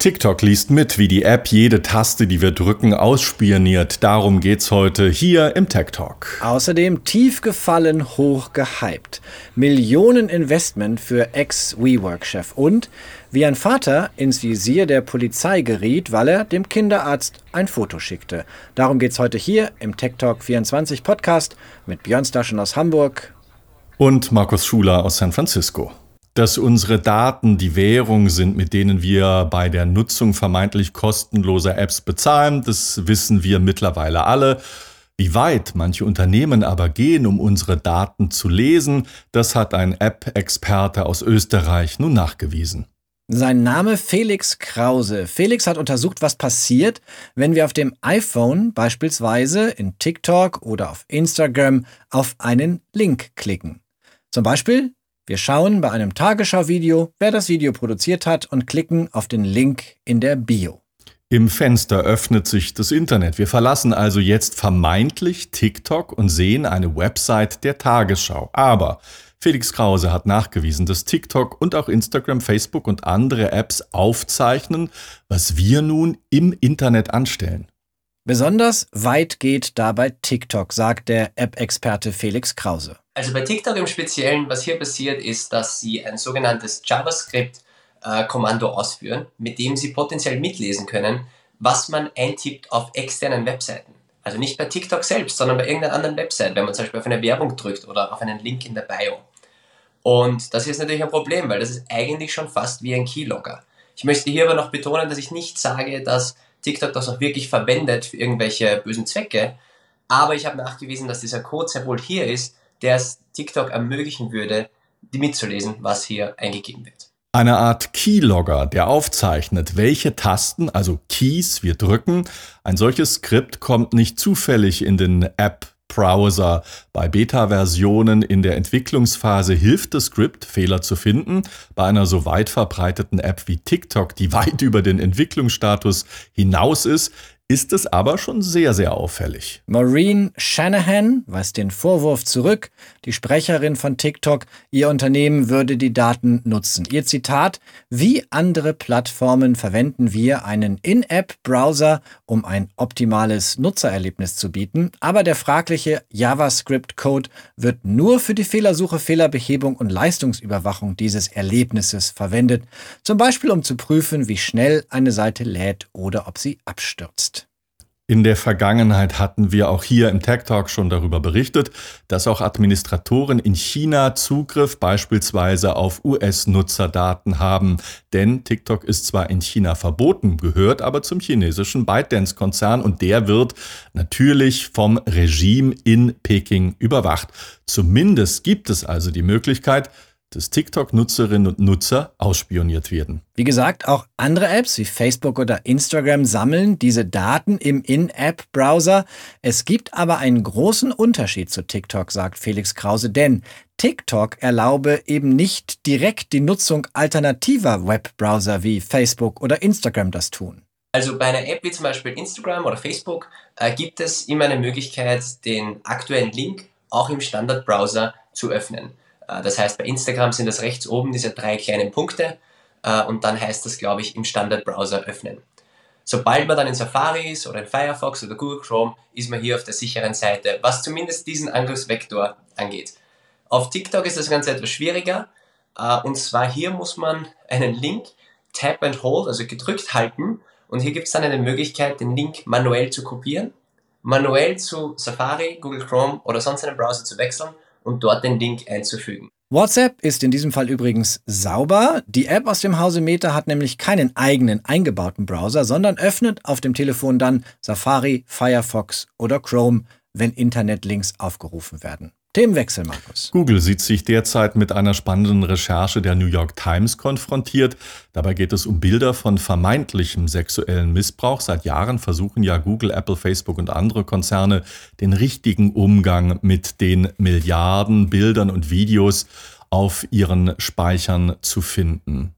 TikTok liest mit, wie die App jede Taste, die wir drücken, ausspioniert. Darum geht's heute hier im Tech Talk. Außerdem tief gefallen, hoch gehypt. Millionen Investment für Ex-WeWork-Chef und wie ein Vater ins Visier der Polizei geriet, weil er dem Kinderarzt ein Foto schickte. Darum geht's heute hier im Tech Talk 24 Podcast mit Björn Staschen aus Hamburg und Markus Schuler aus San Francisco dass unsere Daten die Währung sind, mit denen wir bei der Nutzung vermeintlich kostenloser Apps bezahlen. Das wissen wir mittlerweile alle. Wie weit manche Unternehmen aber gehen, um unsere Daten zu lesen, das hat ein App-Experte aus Österreich nun nachgewiesen. Sein Name Felix Krause. Felix hat untersucht, was passiert, wenn wir auf dem iPhone beispielsweise in TikTok oder auf Instagram auf einen Link klicken. Zum Beispiel wir schauen bei einem Tagesschau-Video, wer das Video produziert hat und klicken auf den Link in der Bio. Im Fenster öffnet sich das Internet. Wir verlassen also jetzt vermeintlich TikTok und sehen eine Website der Tagesschau. Aber Felix Krause hat nachgewiesen, dass TikTok und auch Instagram, Facebook und andere Apps aufzeichnen, was wir nun im Internet anstellen. Besonders weit geht dabei TikTok, sagt der App-Experte Felix Krause. Also bei TikTok im Speziellen, was hier passiert, ist, dass sie ein sogenanntes JavaScript-Kommando äh, ausführen, mit dem sie potenziell mitlesen können, was man eintippt auf externen Webseiten. Also nicht bei TikTok selbst, sondern bei irgendeiner anderen Website, wenn man zum Beispiel auf eine Werbung drückt oder auf einen Link in der Bio. Und das ist natürlich ein Problem, weil das ist eigentlich schon fast wie ein Keylogger. Ich möchte hier aber noch betonen, dass ich nicht sage, dass TikTok das auch wirklich verwendet für irgendwelche bösen Zwecke, aber ich habe nachgewiesen, dass dieser Code sehr wohl hier ist, der es TikTok ermöglichen würde, mitzulesen, was hier eingegeben wird. Eine Art Keylogger, der aufzeichnet, welche Tasten, also Keys, wir drücken. Ein solches Skript kommt nicht zufällig in den App Browser. Bei Beta-Versionen in der Entwicklungsphase hilft das Skript, Fehler zu finden. Bei einer so weit verbreiteten App wie TikTok, die weit über den Entwicklungsstatus hinaus ist, ist es aber schon sehr, sehr auffällig. Maureen Shanahan weist den Vorwurf zurück, die Sprecherin von TikTok, ihr Unternehmen würde die Daten nutzen. Ihr Zitat, wie andere Plattformen verwenden wir einen In-App-Browser, um ein optimales Nutzererlebnis zu bieten, aber der fragliche JavaScript-Code wird nur für die Fehlersuche, Fehlerbehebung und Leistungsüberwachung dieses Erlebnisses verwendet, zum Beispiel um zu prüfen, wie schnell eine Seite lädt oder ob sie abstürzt. In der Vergangenheit hatten wir auch hier im Tech Talk schon darüber berichtet, dass auch Administratoren in China Zugriff beispielsweise auf US-Nutzerdaten haben. Denn TikTok ist zwar in China verboten, gehört aber zum chinesischen ByteDance-Konzern und der wird natürlich vom Regime in Peking überwacht. Zumindest gibt es also die Möglichkeit, dass TikTok-Nutzerinnen und Nutzer ausspioniert werden. Wie gesagt, auch andere Apps wie Facebook oder Instagram sammeln diese Daten im In-App-Browser. Es gibt aber einen großen Unterschied zu TikTok, sagt Felix Krause, denn TikTok erlaube eben nicht direkt die Nutzung alternativer Webbrowser wie Facebook oder Instagram das tun. Also bei einer App wie zum Beispiel Instagram oder Facebook äh, gibt es immer eine Möglichkeit, den aktuellen Link auch im Standardbrowser zu öffnen. Äh, das heißt, bei Instagram sind das rechts oben diese drei kleinen Punkte äh, und dann heißt das, glaube ich, im Standardbrowser öffnen. Sobald man dann in Safari ist oder in Firefox oder Google Chrome, ist man hier auf der sicheren Seite, was zumindest diesen Angriffsvektor angeht. Auf TikTok ist das Ganze etwas schwieriger äh, und zwar hier muss man einen Link Tap and Hold, also gedrückt halten und hier gibt es dann eine Möglichkeit, den Link manuell zu kopieren, manuell zu Safari, Google Chrome oder sonst einem Browser zu wechseln und dort den Link einzufügen. WhatsApp ist in diesem Fall übrigens sauber. Die App aus dem Hause Meta hat nämlich keinen eigenen eingebauten Browser, sondern öffnet auf dem Telefon dann Safari, Firefox oder Chrome, wenn Internetlinks aufgerufen werden. Themenwechsel, Markus. Google sieht sich derzeit mit einer spannenden Recherche der New York Times konfrontiert. Dabei geht es um Bilder von vermeintlichem sexuellen Missbrauch. Seit Jahren versuchen ja Google, Apple, Facebook und andere Konzerne den richtigen Umgang mit den Milliarden Bildern und Videos auf ihren Speichern zu finden.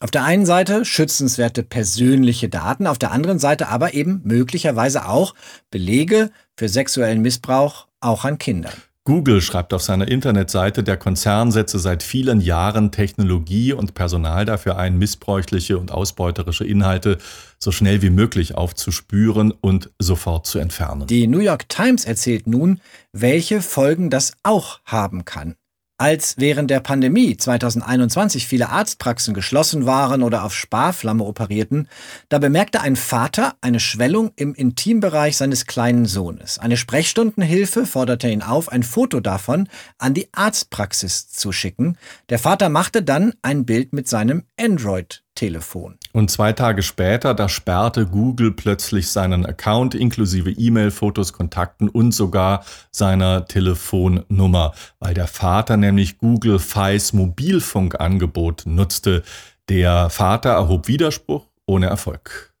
Auf der einen Seite schützenswerte persönliche Daten, auf der anderen Seite aber eben möglicherweise auch Belege für sexuellen Missbrauch auch an Kindern. Google schreibt auf seiner Internetseite, der Konzern setze seit vielen Jahren Technologie und Personal dafür ein, missbräuchliche und ausbeuterische Inhalte so schnell wie möglich aufzuspüren und sofort zu entfernen. Die New York Times erzählt nun, welche Folgen das auch haben kann. Als während der Pandemie 2021 viele Arztpraxen geschlossen waren oder auf Sparflamme operierten, da bemerkte ein Vater eine Schwellung im Intimbereich seines kleinen Sohnes. Eine Sprechstundenhilfe forderte ihn auf, ein Foto davon an die Arztpraxis zu schicken. Der Vater machte dann ein Bild mit seinem Android Telefon. Und zwei Tage später, da sperrte Google plötzlich seinen Account inklusive E-Mail, Fotos, Kontakten und sogar seiner Telefonnummer, weil der Vater nämlich Google Fi's Mobilfunkangebot nutzte. Der Vater erhob Widerspruch ohne Erfolg.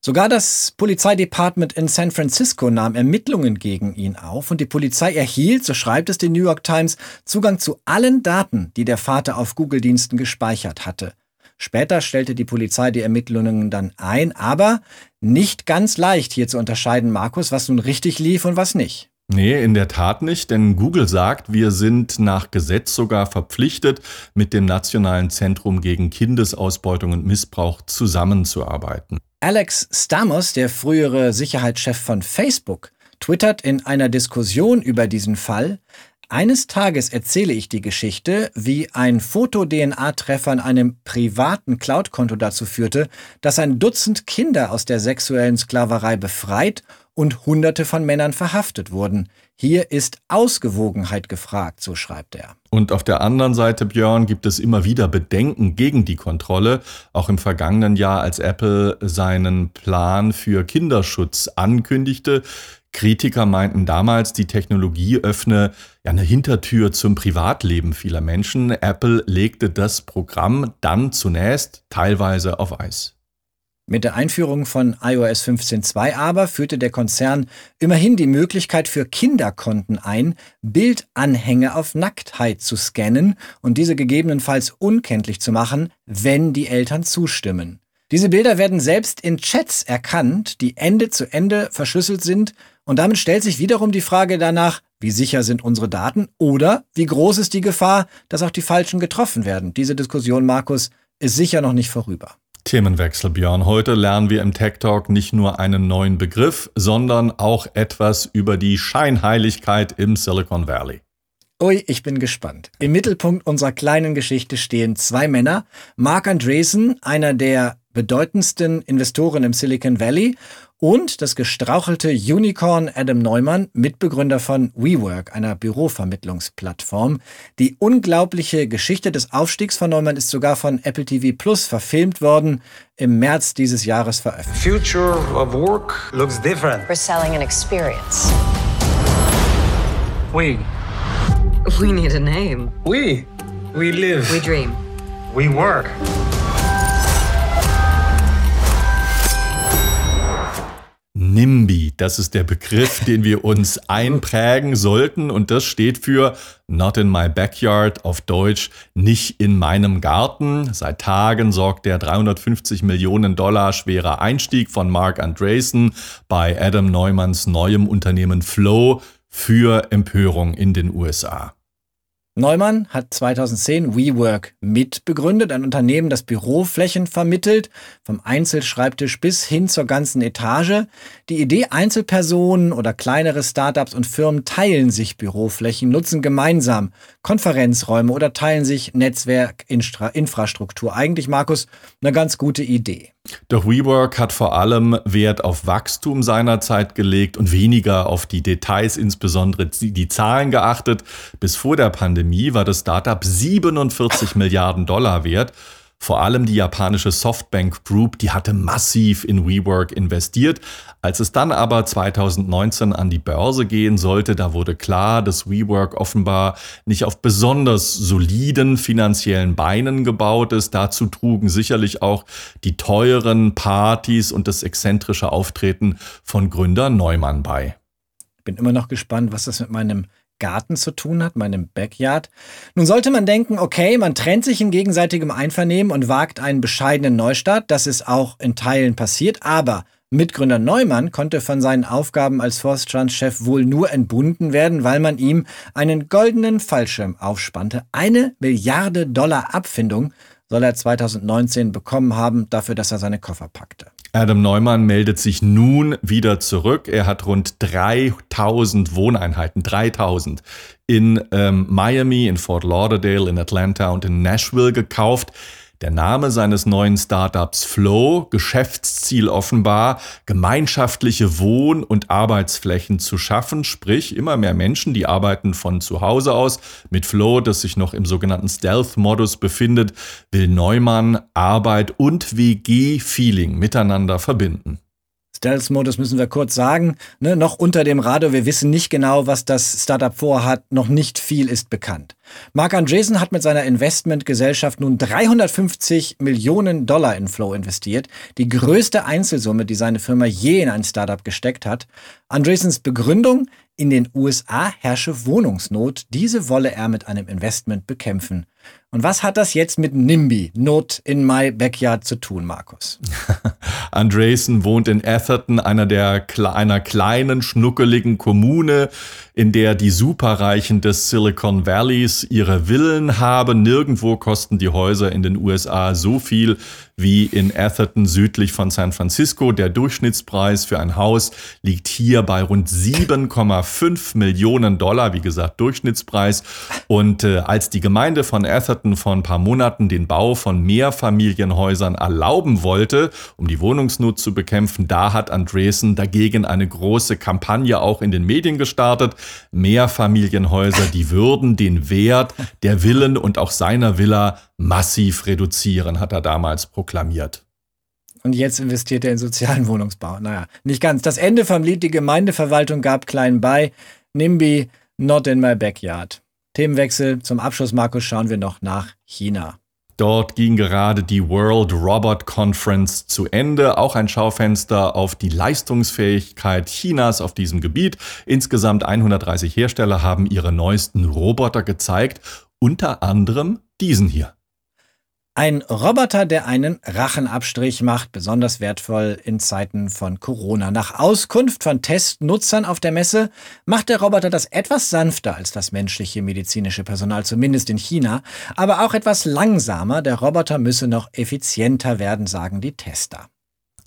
Sogar das Polizeidepartement in San Francisco nahm Ermittlungen gegen ihn auf und die Polizei erhielt, so schreibt es die New York Times, Zugang zu allen Daten, die der Vater auf Google-Diensten gespeichert hatte. Später stellte die Polizei die Ermittlungen dann ein, aber nicht ganz leicht hier zu unterscheiden, Markus, was nun richtig lief und was nicht. Nee, in der Tat nicht, denn Google sagt, wir sind nach Gesetz sogar verpflichtet, mit dem Nationalen Zentrum gegen Kindesausbeutung und Missbrauch zusammenzuarbeiten. Alex Stamos, der frühere Sicherheitschef von Facebook, twittert in einer Diskussion über diesen Fall, eines Tages erzähle ich die Geschichte, wie ein Foto-DNA-Treffer an einem privaten Cloud-Konto dazu führte, dass ein Dutzend Kinder aus der sexuellen Sklaverei befreit und Hunderte von Männern verhaftet wurden. Hier ist Ausgewogenheit gefragt, so schreibt er. Und auf der anderen Seite, Björn, gibt es immer wieder Bedenken gegen die Kontrolle. Auch im vergangenen Jahr, als Apple seinen Plan für Kinderschutz ankündigte, Kritiker meinten damals, die Technologie öffne ja eine Hintertür zum Privatleben vieler Menschen. Apple legte das Programm dann zunächst teilweise auf Eis. Mit der Einführung von iOS 15.2 aber führte der Konzern immerhin die Möglichkeit für Kinderkonten ein, Bildanhänge auf Nacktheit zu scannen und diese gegebenenfalls unkenntlich zu machen, wenn die Eltern zustimmen. Diese Bilder werden selbst in Chats erkannt, die Ende zu Ende verschlüsselt sind und damit stellt sich wiederum die Frage danach, wie sicher sind unsere Daten oder wie groß ist die Gefahr, dass auch die Falschen getroffen werden. Diese Diskussion, Markus, ist sicher noch nicht vorüber. Themenwechsel, Björn. Heute lernen wir im Tech Talk nicht nur einen neuen Begriff, sondern auch etwas über die Scheinheiligkeit im Silicon Valley. Ui, ich bin gespannt. Im Mittelpunkt unserer kleinen Geschichte stehen zwei Männer. Mark Andreessen, einer der bedeutendsten Investoren im Silicon Valley und das gestrauchelte Unicorn Adam Neumann, Mitbegründer von WeWork, einer Bürovermittlungsplattform. Die unglaubliche Geschichte des Aufstiegs von Neumann ist sogar von Apple TV Plus verfilmt worden, im März dieses Jahres veröffentlicht. Future of work looks different. We're selling an experience. We. We need a name. We. We live. We dream. We work. NIMBY, das ist der Begriff, den wir uns einprägen sollten und das steht für Not in my backyard, auf Deutsch nicht in meinem Garten. Seit Tagen sorgt der 350 Millionen Dollar schwere Einstieg von Mark Andreessen bei Adam Neumanns neuem Unternehmen Flow für Empörung in den USA. Neumann hat 2010 WeWork mitbegründet, ein Unternehmen, das Büroflächen vermittelt, vom Einzelschreibtisch bis hin zur ganzen Etage. Die Idee, Einzelpersonen oder kleinere Startups und Firmen teilen sich Büroflächen, nutzen gemeinsam Konferenzräume oder teilen sich Netzwerkinfrastruktur. Eigentlich, Markus, eine ganz gute Idee. Doch WeWork hat vor allem Wert auf Wachstum seinerzeit gelegt und weniger auf die Details, insbesondere die Zahlen geachtet. Bis vor der Pandemie war das Startup 47 Milliarden Dollar wert vor allem die japanische Softbank Group, die hatte massiv in WeWork investiert. Als es dann aber 2019 an die Börse gehen sollte, da wurde klar, dass WeWork offenbar nicht auf besonders soliden finanziellen Beinen gebaut ist. Dazu trugen sicherlich auch die teuren Partys und das exzentrische Auftreten von Gründer Neumann bei. Bin immer noch gespannt, was das mit meinem Garten zu tun hat, meinem Backyard. Nun sollte man denken, okay, man trennt sich in gegenseitigem Einvernehmen und wagt einen bescheidenen Neustart. Das ist auch in Teilen passiert. Aber Mitgründer Neumann konnte von seinen Aufgaben als Vorstandschef wohl nur entbunden werden, weil man ihm einen goldenen Fallschirm aufspannte. Eine Milliarde Dollar Abfindung soll er 2019 bekommen haben dafür, dass er seine Koffer packte. Adam Neumann meldet sich nun wieder zurück. Er hat rund 3000 Wohneinheiten, 3000 in ähm, Miami, in Fort Lauderdale, in Atlanta und in Nashville gekauft. Der Name seines neuen Startups Flow, Geschäftsziel offenbar, gemeinschaftliche Wohn- und Arbeitsflächen zu schaffen, sprich immer mehr Menschen, die arbeiten von zu Hause aus. Mit Flow, das sich noch im sogenannten Stealth-Modus befindet, will Neumann Arbeit und WG-Feeling miteinander verbinden. Stealth-Modus müssen wir kurz sagen. Ne, noch unter dem Radar, wir wissen nicht genau, was das Startup vorhat. Noch nicht viel ist bekannt. Mark Andreessen hat mit seiner Investmentgesellschaft nun 350 Millionen Dollar in Flow investiert. Die größte Einzelsumme, die seine Firma je in ein Startup gesteckt hat. Andreessens Begründung? In den USA herrsche Wohnungsnot. Diese wolle er mit einem Investment bekämpfen. Und was hat das jetzt mit NIMBY, Not in My Backyard, zu tun, Markus? Andreessen wohnt in Atherton, einer, der, einer kleinen, schnuckeligen Kommune, in der die Superreichen des Silicon Valleys ihre Villen haben. Nirgendwo kosten die Häuser in den USA so viel wie in Atherton südlich von San Francisco. Der Durchschnittspreis für ein Haus liegt hier bei rund 7,5 Millionen Dollar, wie gesagt, Durchschnittspreis. Und äh, als die Gemeinde von Atherton vor ein paar Monaten den Bau von Mehrfamilienhäusern erlauben wollte, um die Wohnungsnot zu bekämpfen, da hat Andresen dagegen eine große Kampagne auch in den Medien gestartet. Mehrfamilienhäuser, die würden den Wert der Villen und auch seiner Villa massiv reduzieren, hat er damals proklamiert. Und jetzt investiert er in sozialen Wohnungsbau. Naja, nicht ganz. Das Ende vom Lied, die Gemeindeverwaltung gab klein bei. NIMBY, not in my backyard. Themenwechsel. Zum Abschluss, Markus, schauen wir noch nach China. Dort ging gerade die World Robot Conference zu Ende. Auch ein Schaufenster auf die Leistungsfähigkeit Chinas auf diesem Gebiet. Insgesamt 130 Hersteller haben ihre neuesten Roboter gezeigt. Unter anderem diesen hier. Ein Roboter, der einen Rachenabstrich macht, besonders wertvoll in Zeiten von Corona. Nach Auskunft von Testnutzern auf der Messe macht der Roboter das etwas sanfter als das menschliche medizinische Personal, zumindest in China, aber auch etwas langsamer. Der Roboter müsse noch effizienter werden, sagen die Tester.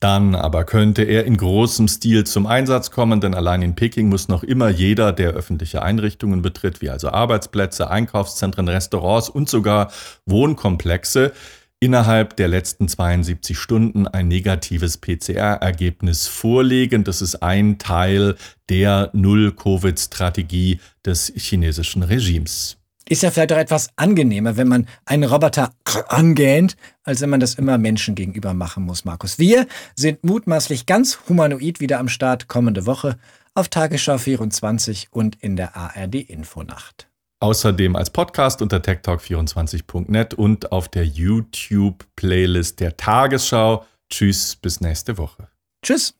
Dann aber könnte er in großem Stil zum Einsatz kommen, denn allein in Peking muss noch immer jeder, der öffentliche Einrichtungen betritt, wie also Arbeitsplätze, Einkaufszentren, Restaurants und sogar Wohnkomplexe, innerhalb der letzten 72 Stunden ein negatives PCR-Ergebnis vorlegen. Das ist ein Teil der Null-Covid-Strategie des chinesischen Regimes. Ist ja vielleicht auch etwas angenehmer, wenn man einen Roboter angähnt, als wenn man das immer Menschen gegenüber machen muss, Markus. Wir sind mutmaßlich ganz humanoid wieder am Start kommende Woche auf Tagesschau 24 und in der ARD Infonacht. Außerdem als Podcast unter techtalk24.net und auf der YouTube-Playlist der Tagesschau. Tschüss, bis nächste Woche. Tschüss.